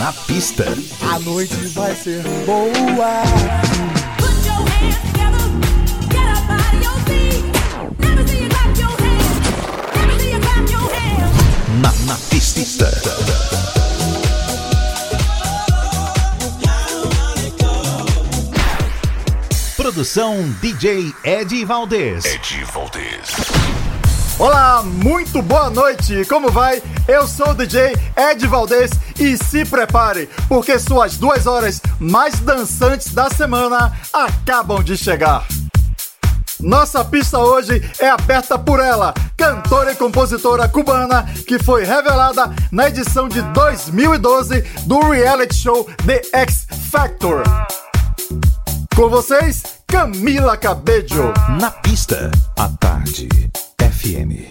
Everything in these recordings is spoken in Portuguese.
Na pista. A noite vai ser boa. Na, na pista. Produção DJ Ed Valdez. Ed Valdez. Olá, muito boa noite. Como vai? Eu sou o DJ Ed Valdez e se prepare, porque suas duas horas mais dançantes da semana acabam de chegar. Nossa pista hoje é aberta por ela, cantora e compositora cubana que foi revelada na edição de 2012 do reality show The X Factor. Com vocês, Camila Cabello. Na pista, à tarde, FM.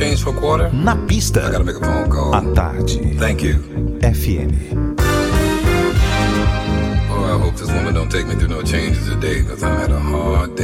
change for quarter? Na pista. I gotta make a phone call. À tarde. Thank you. FM. Oh, I hope this woman don't take me through no changes today, cause I had a hard day.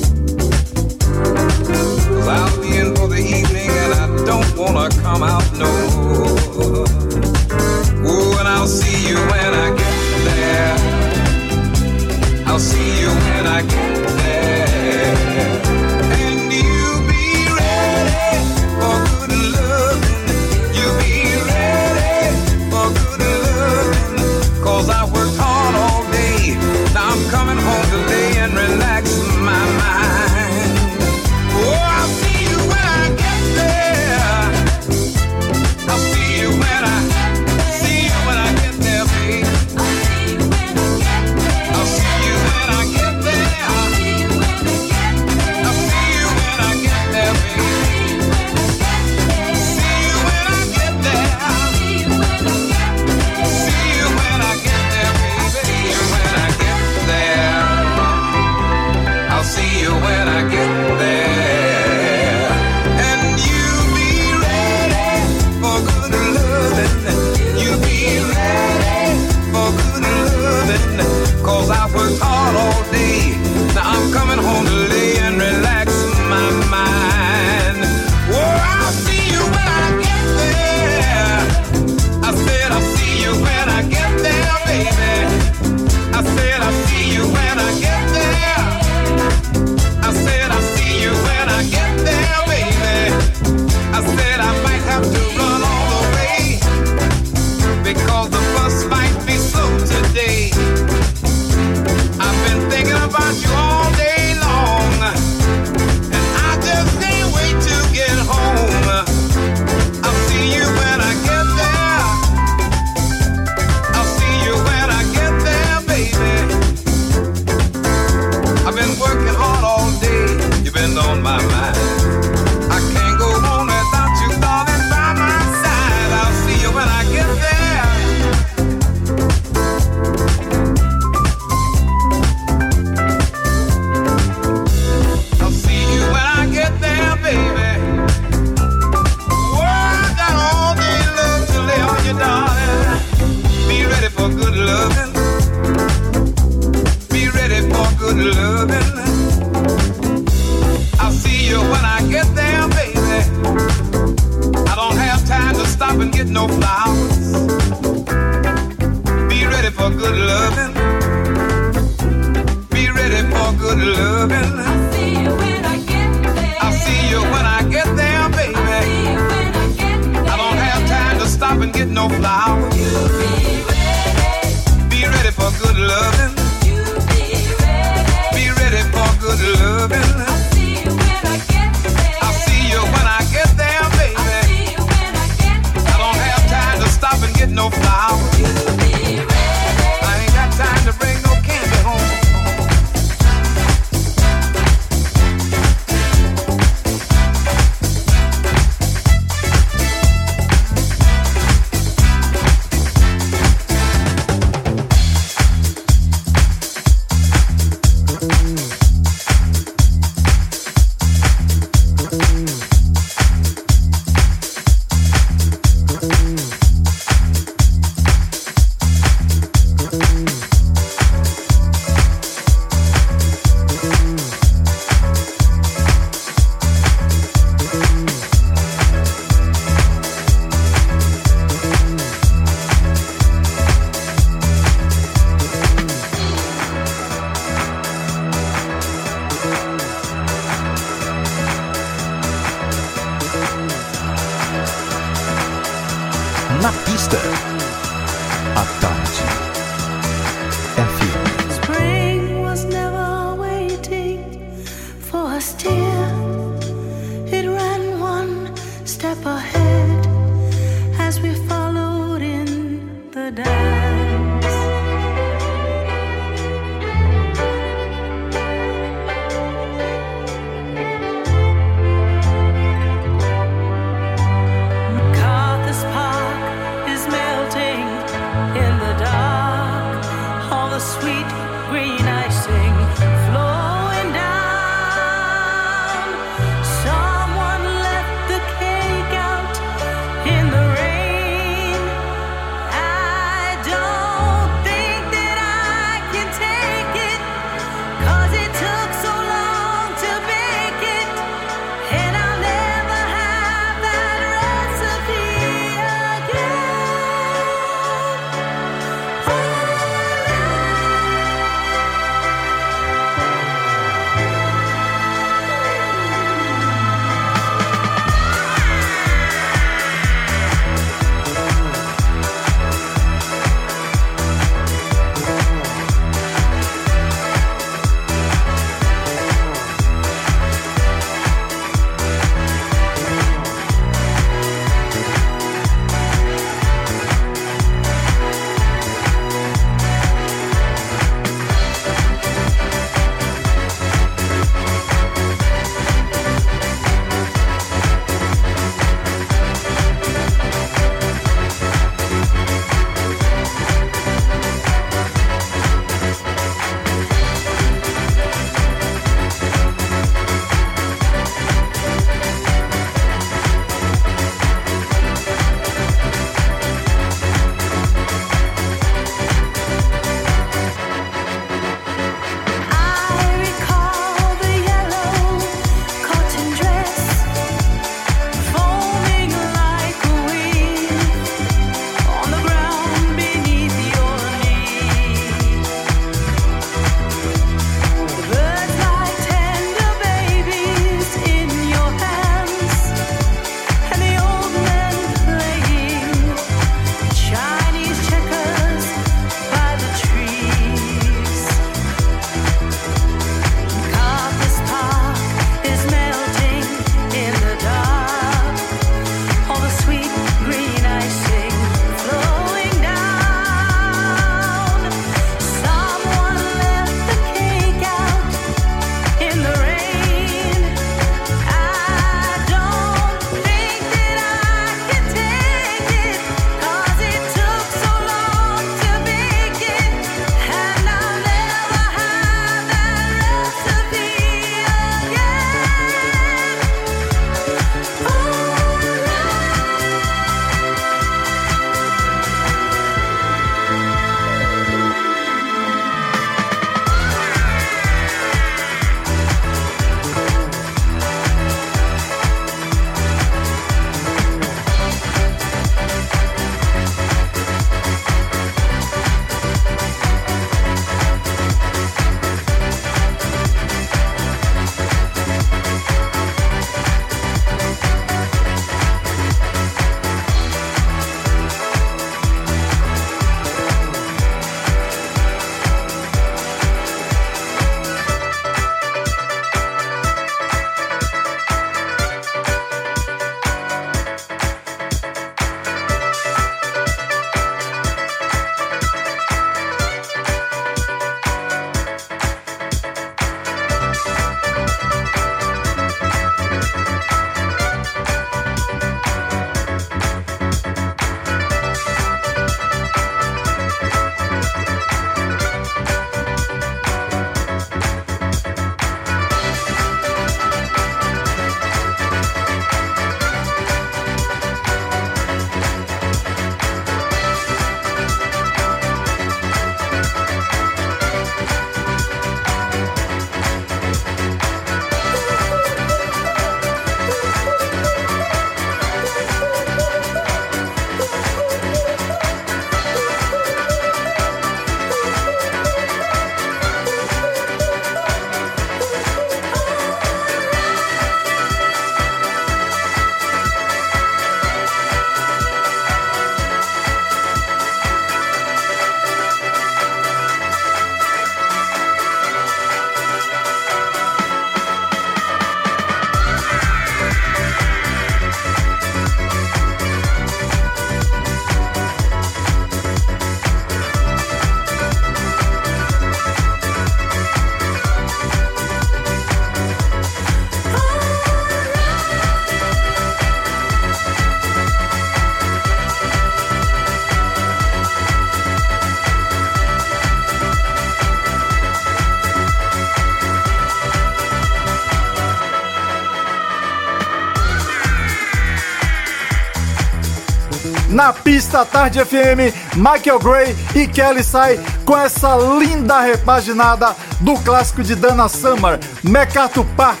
Pista Tarde FM, Michael Gray e Kelly sai com essa linda repaginada do clássico de Dana Summer, MacArthur Park.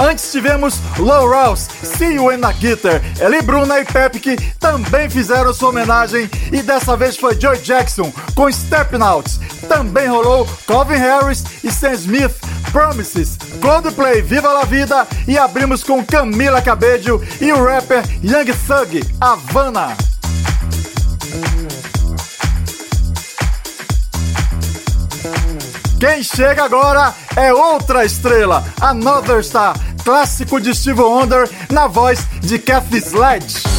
Antes tivemos Low Rouse, See You in a Guitar. Eli Bruna e Pepke também fizeram sua homenagem e dessa vez foi Joy Jackson com Stepping Out. Também rolou Calvin Harris e Sam Smith, Promises, Coldplay, Viva la Vida e abrimos com Camila Cabello e o rapper Young Thug, Havana. Quem chega agora é outra estrela, Another Star, clássico de Steve Wonder na voz de Kathy Sledge.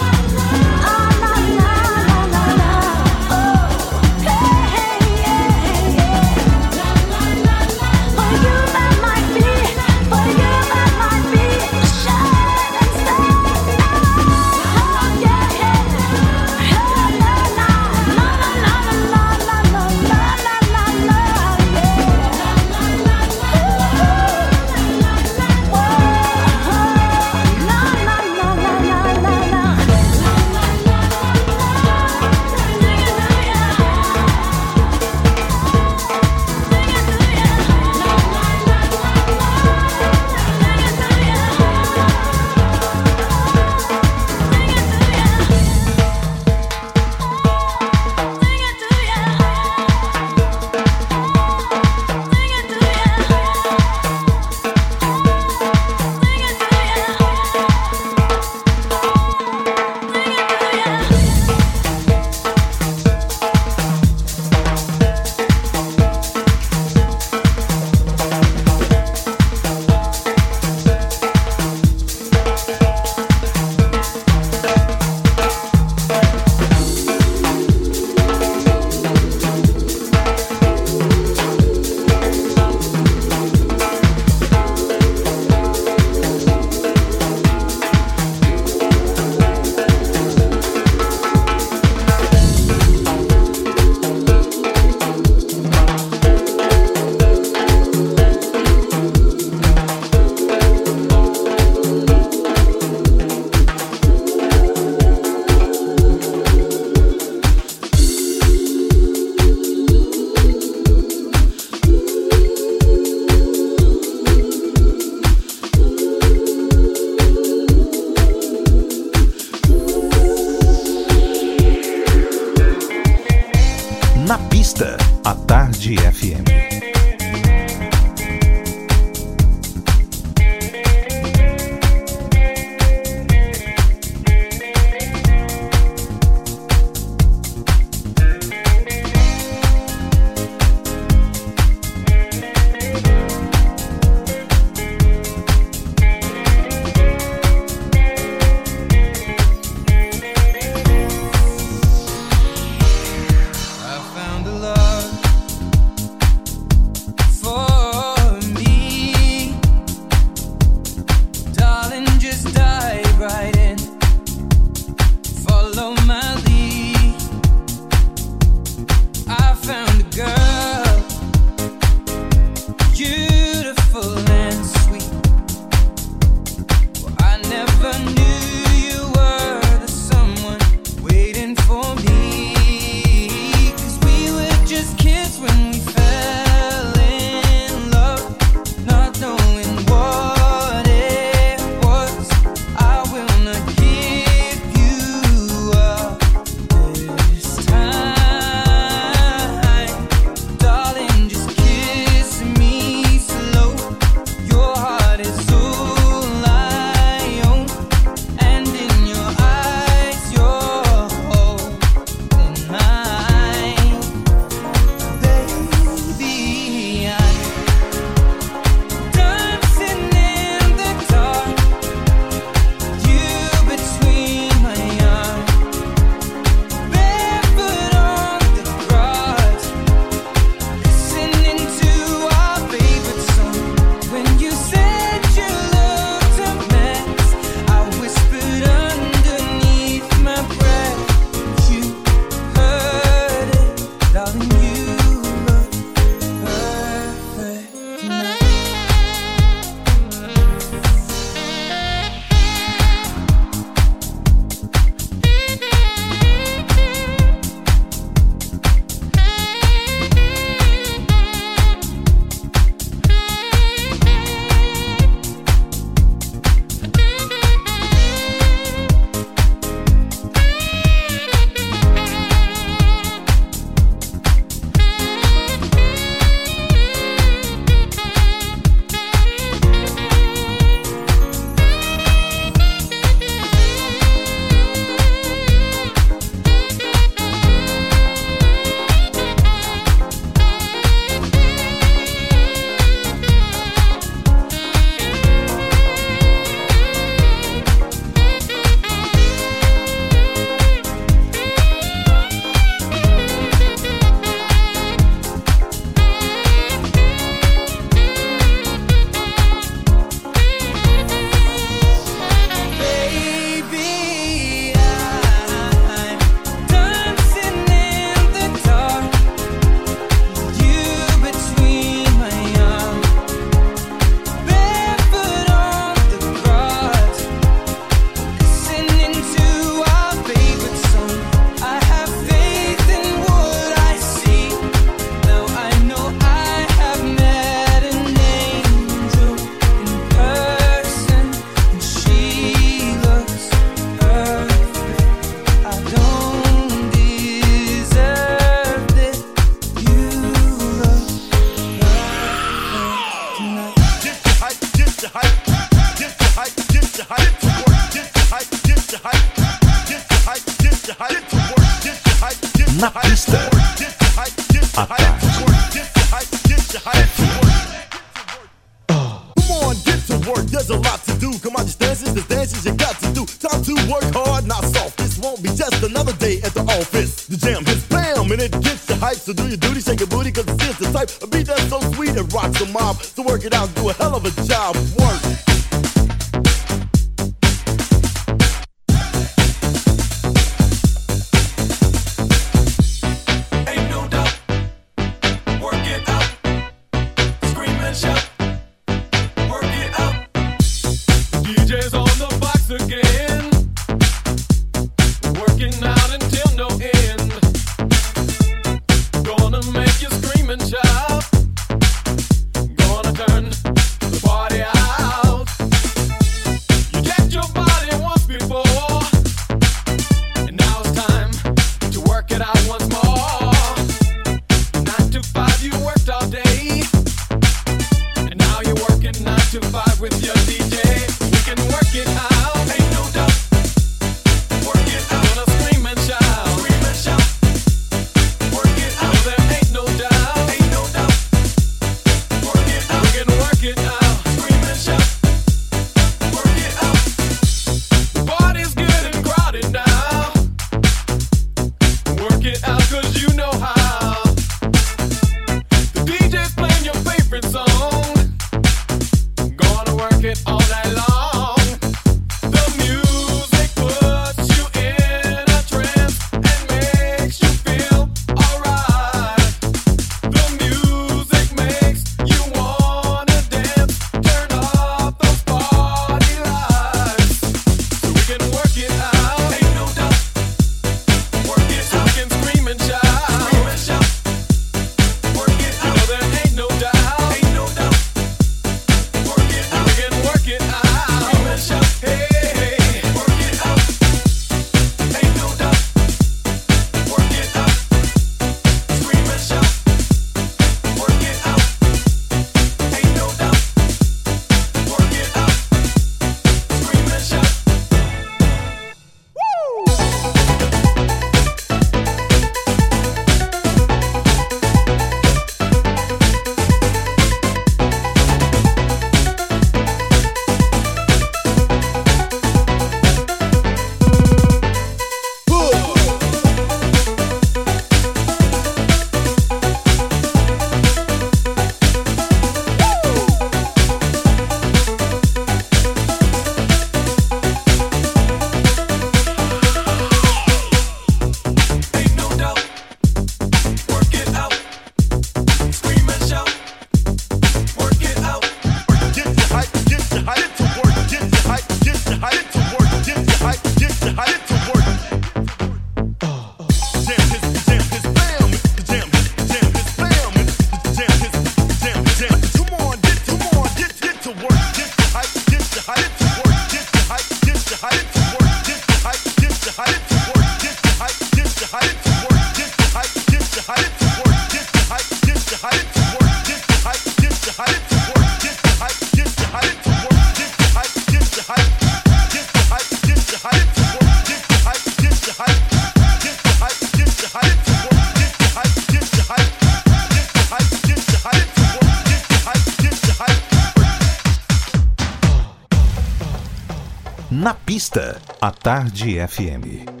Tarde FM.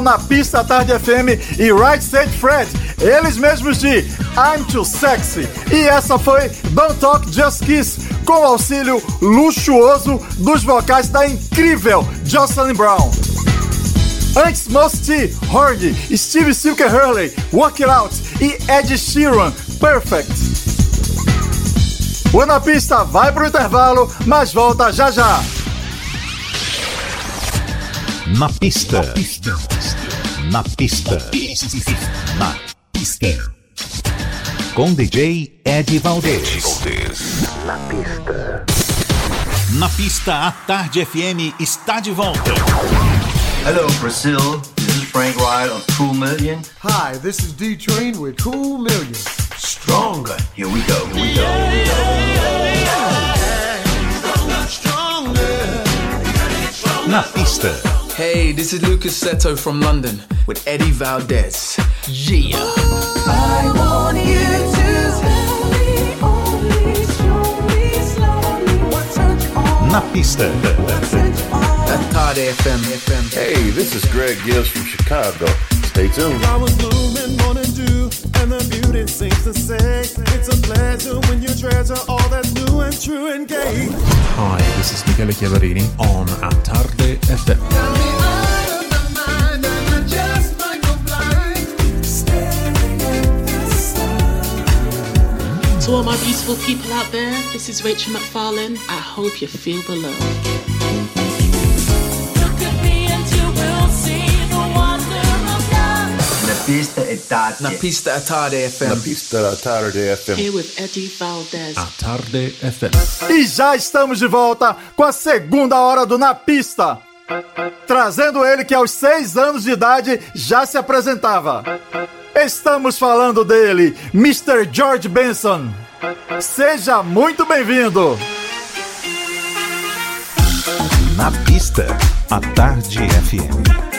Na Pista Tarde FM e Right Said Fred, eles mesmos de I'm Too Sexy. E essa foi Don't Talk Just Kiss, com auxílio luxuoso dos vocais da incrível Jocelyn Brown. Antes, Most T, Horny, Steve Silker Hurley, Work It Out e Ed Sheeran, Perfect. O Na Pista vai pro intervalo, mas volta já já. Na pista. Na pista. Na pista. Com DJ Ed Valdez. Na pista. Na pista, a Tarde FM está de volta. Hello, Brazil. This is Frank Wright of Cool Million. Hi, this is D Train with Cool Million. Stronger. Here we go. Here we go. Na pista. Hey, this is Lucas Seto from London with Eddie Valdez. Yeah. I want you to tell me only, show me slowly what turns you on, Na pista. what turns you on. Atade FM. FM. Hey, this is Greg Gibbs from Chicago. Stay tuned. Flowers bloom and morning dew, and the beauty seems to say it's a pleasure when you treasure all that's new and true and gay. Hi, this is Michele Chiaverini on Attarde FM. To all my beautiful people out there, this is Rachel McFarlane. I hope you feel the love. Pista e tarde. Na pista Atade FM. Na pista da tarde FM. Here with Eddie Valdez. Attarde FM. E já estamos de volta com a segunda hora do Na Pista. Trazendo ele que aos seis anos de idade já se apresentava. Estamos falando dele, Mr. George Benson. Seja muito bem-vindo. Na pista, a Tarde FM.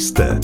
Na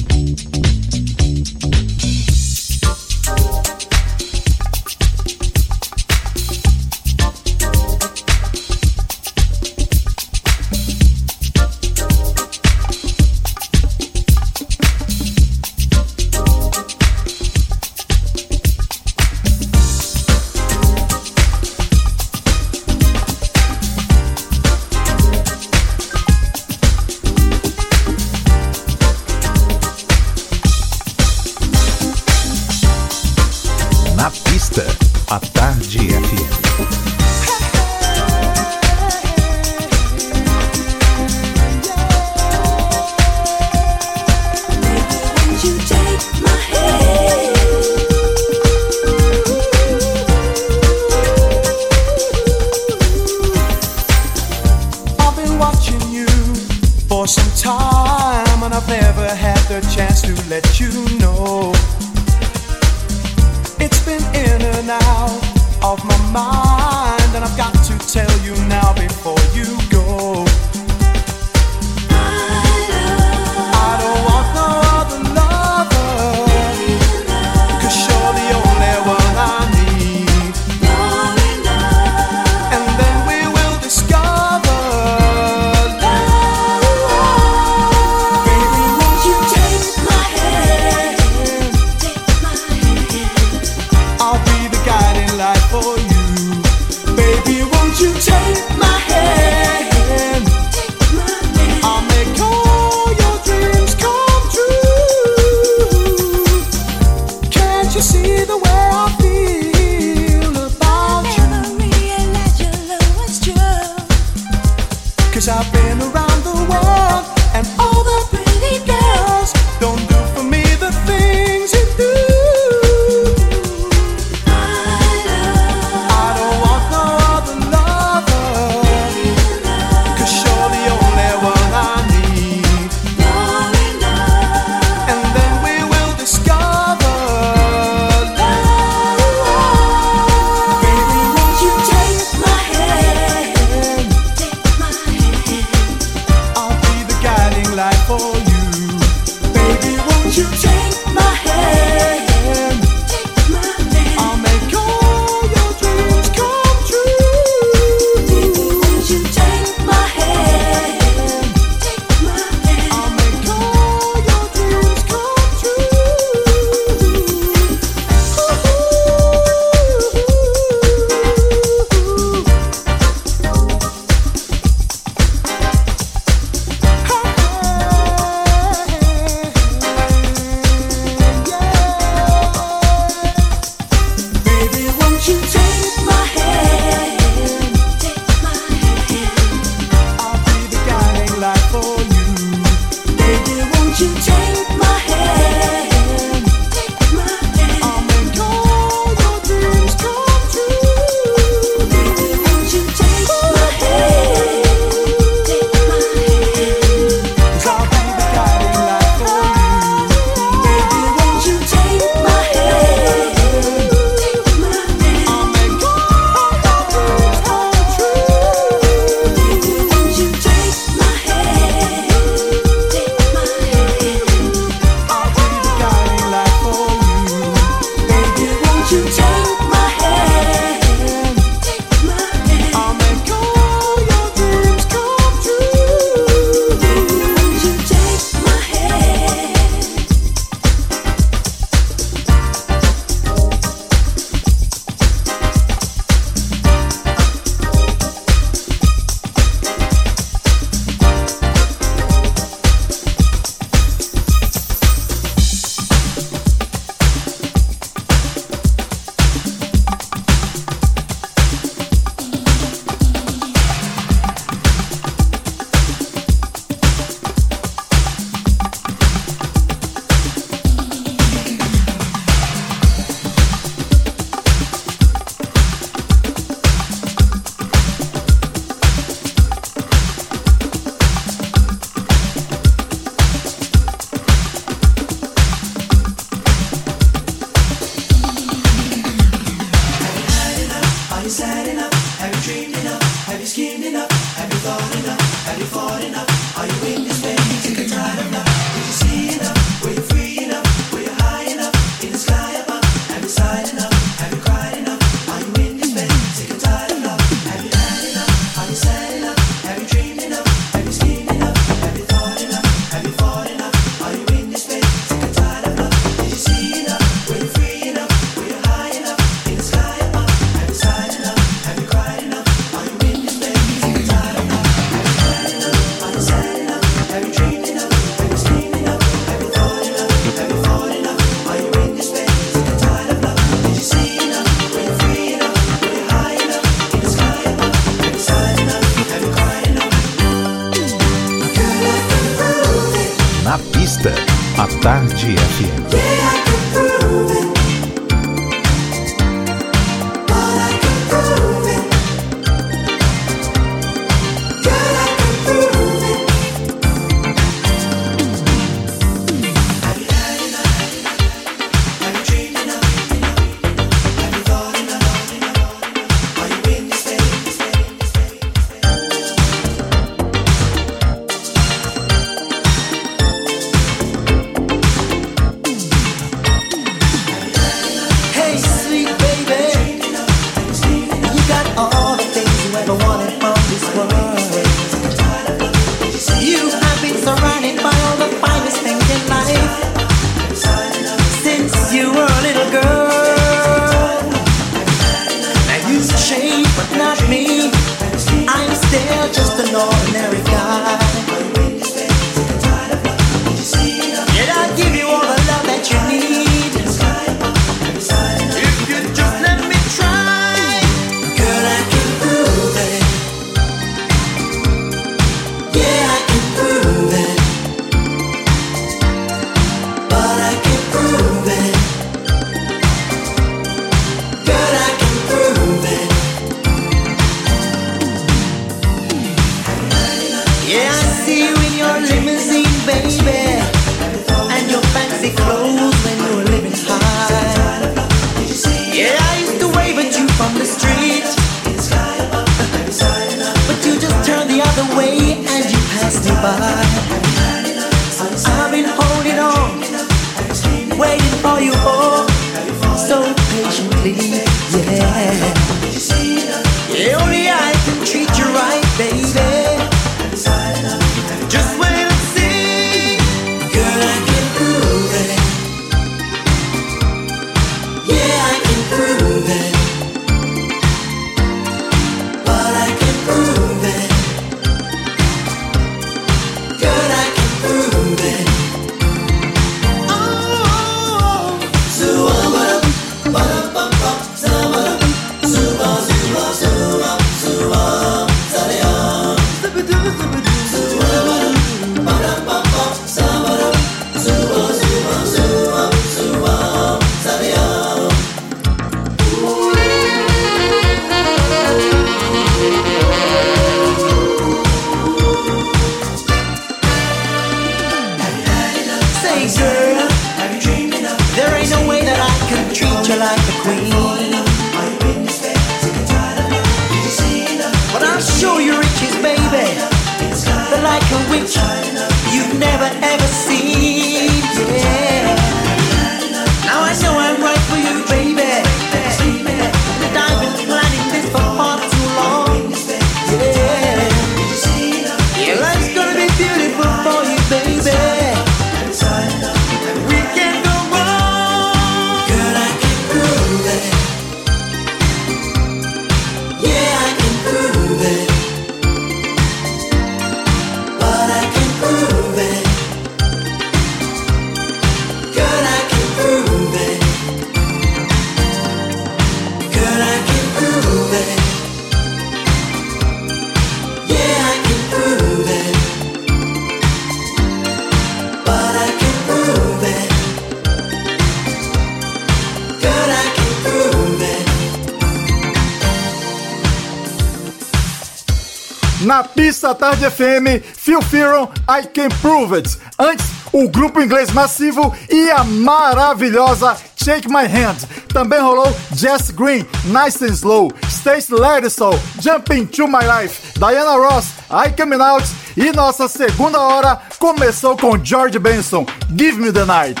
Tarde FM, Phil Fearon, I Can Prove It. Antes, o grupo inglês massivo e a maravilhosa Shake My Hand. Também rolou Jess Green, Nice and Slow, Stacy Ladisol, Jumping to My Life, Diana Ross, I Coming Out e nossa segunda hora começou com George Benson, Give Me the Night.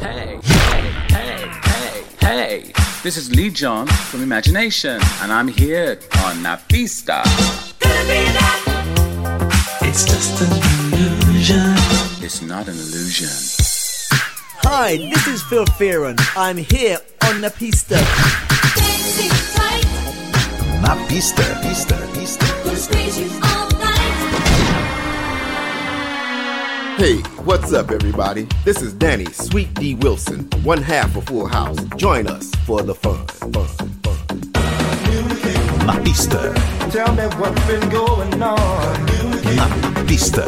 Hey, hey, hey, hey. This is Lee John from Imagination, and I'm here on Na Pista. It's just an illusion. It's not an illusion. Hi, this is Phil Fearon. I'm here on the pista. Na pista, pista, pista. Hey, what's up, everybody? This is Danny Sweet D Wilson, one half of Full House. Join us for the fun. fun, fun. Na pista, Tell me what's been going on. pista.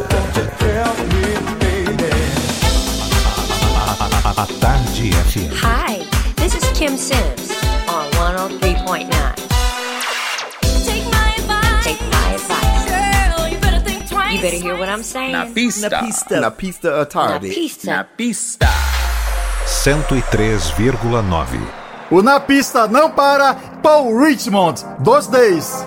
A, Tarde FM. Hi, this is Kim Sims on 103.9. Take my advice. Take my advice. You better hear what I'm saying. Na pista. Na pista. Na pista, a tarde. Na pista. Na pista. 103,9. O Na Pista não para, Paul Richmond, dos 10.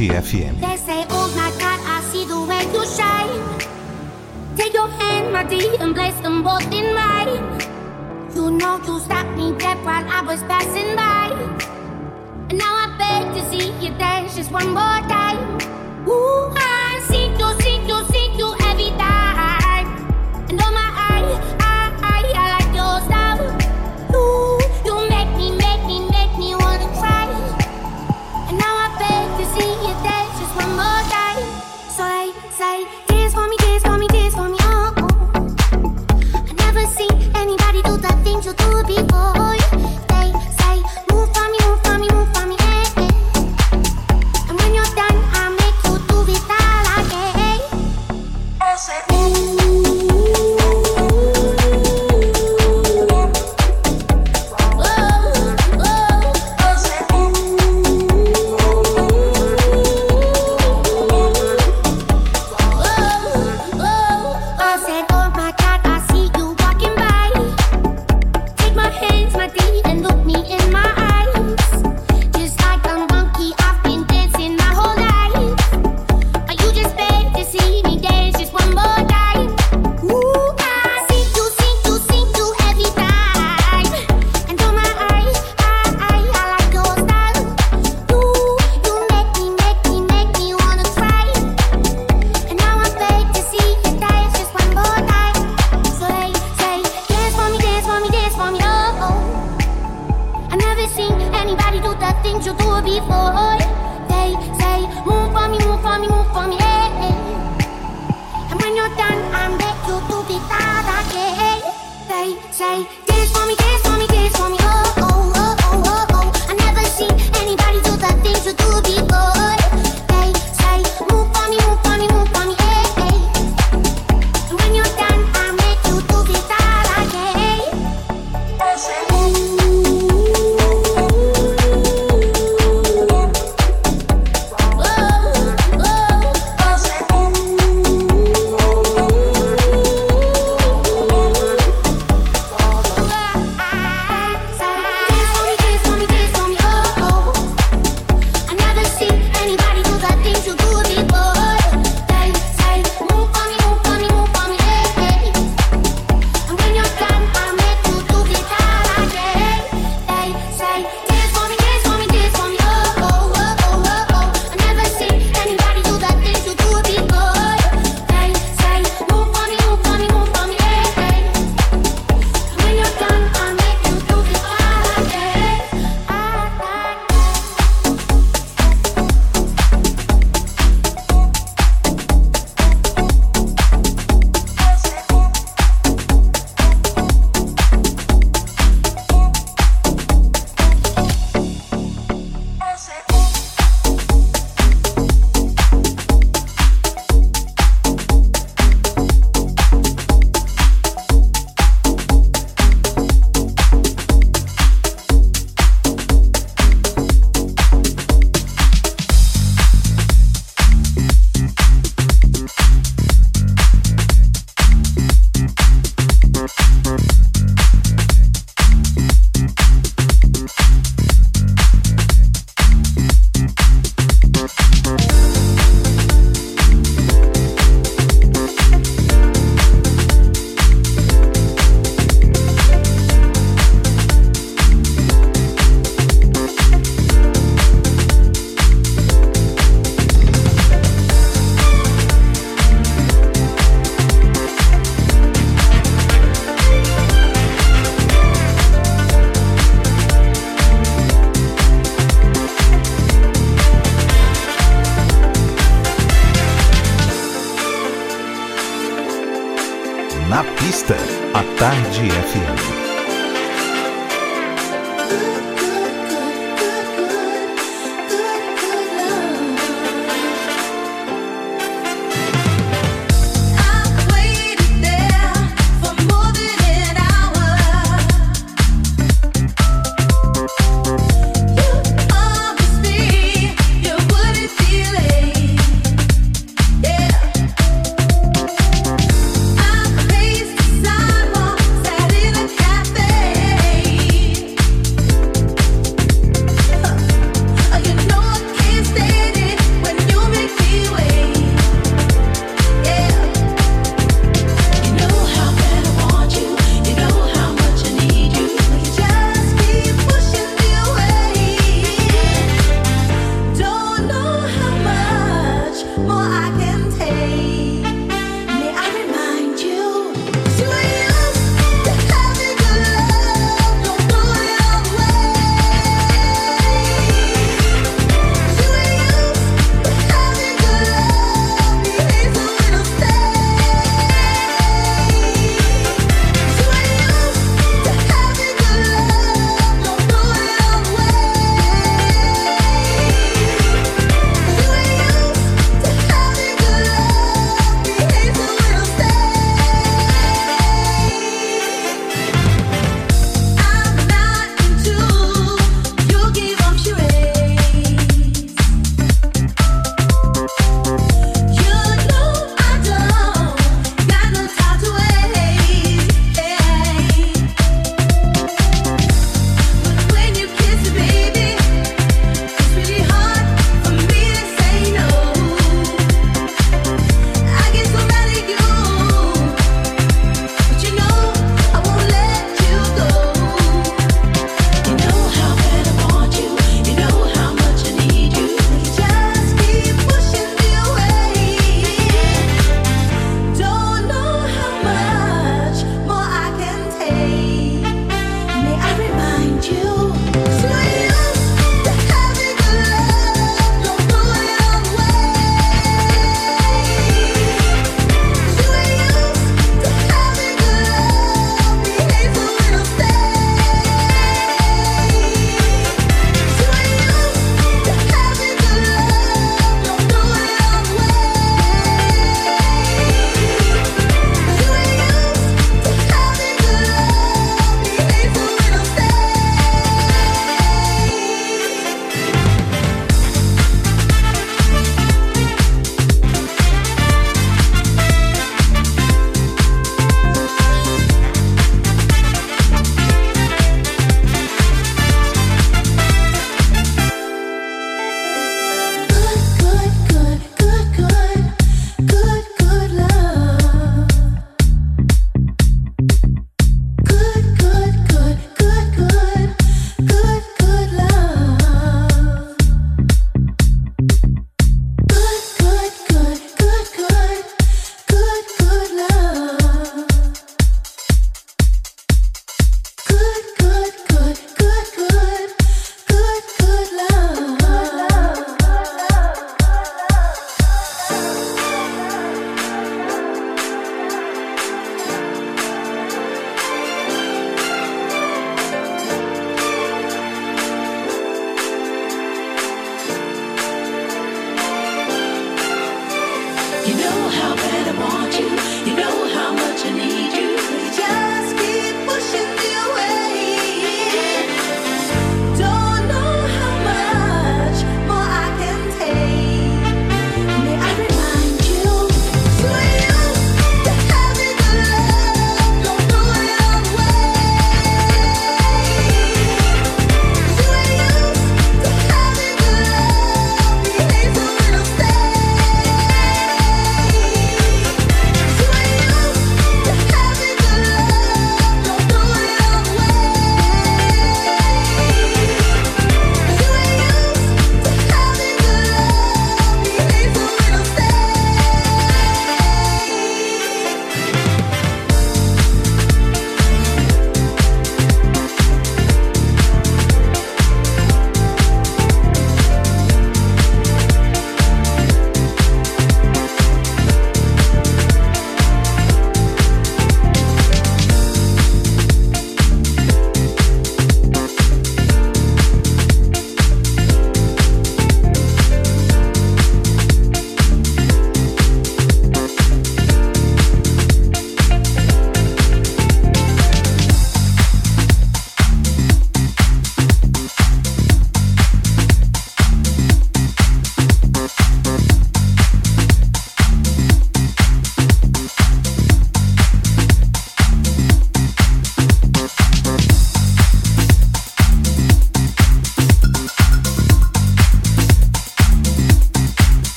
GFM. They say, oh my God, I see the way you shine. Take your hand, my dear, and place them both in mine. You know you stopped me dead while I was passing by. And now I beg to see you dance just one more time. Ooh, I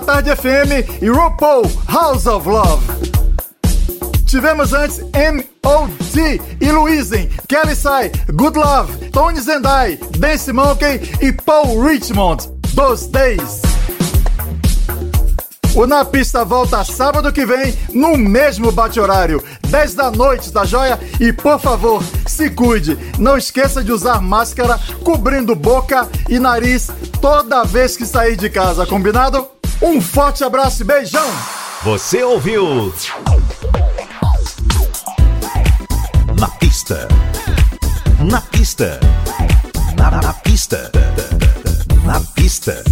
Tarde FM e RuPaul House of Love. Tivemos antes M.O.D. e Louisen, Kelly Sai, Good Love, Tony Zendai, Dance Monkey e Paul Richmond, Those Days. O Na Pista volta sábado que vem, no mesmo bate-horário, 10 da noite, tá joia? E por favor, se cuide, não esqueça de usar máscara cobrindo boca e nariz toda vez que sair de casa, combinado? Um forte abraço e beijão! Você ouviu? Na pista. Na pista. Na, na pista. Na pista.